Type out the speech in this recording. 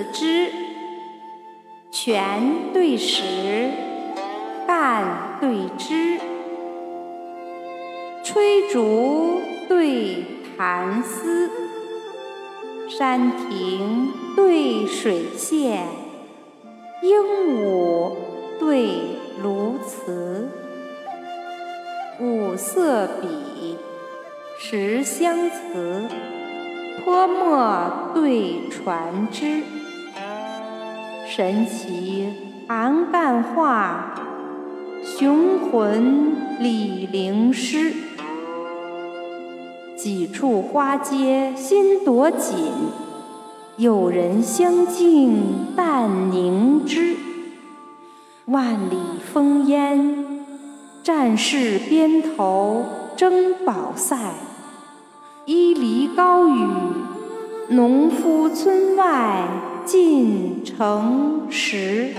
四枝，拳对实，干对枝，吹竹对弹丝，山亭对水榭，鹦鹉对鸬鹚，五色笔，十香词。泼墨对传枝，神奇韩干画，雄浑李陵诗。几处花街新朵锦，有人相敬但凝脂。万里烽烟，战士边头争宝塞。伊犁高雨，农夫村外诚实。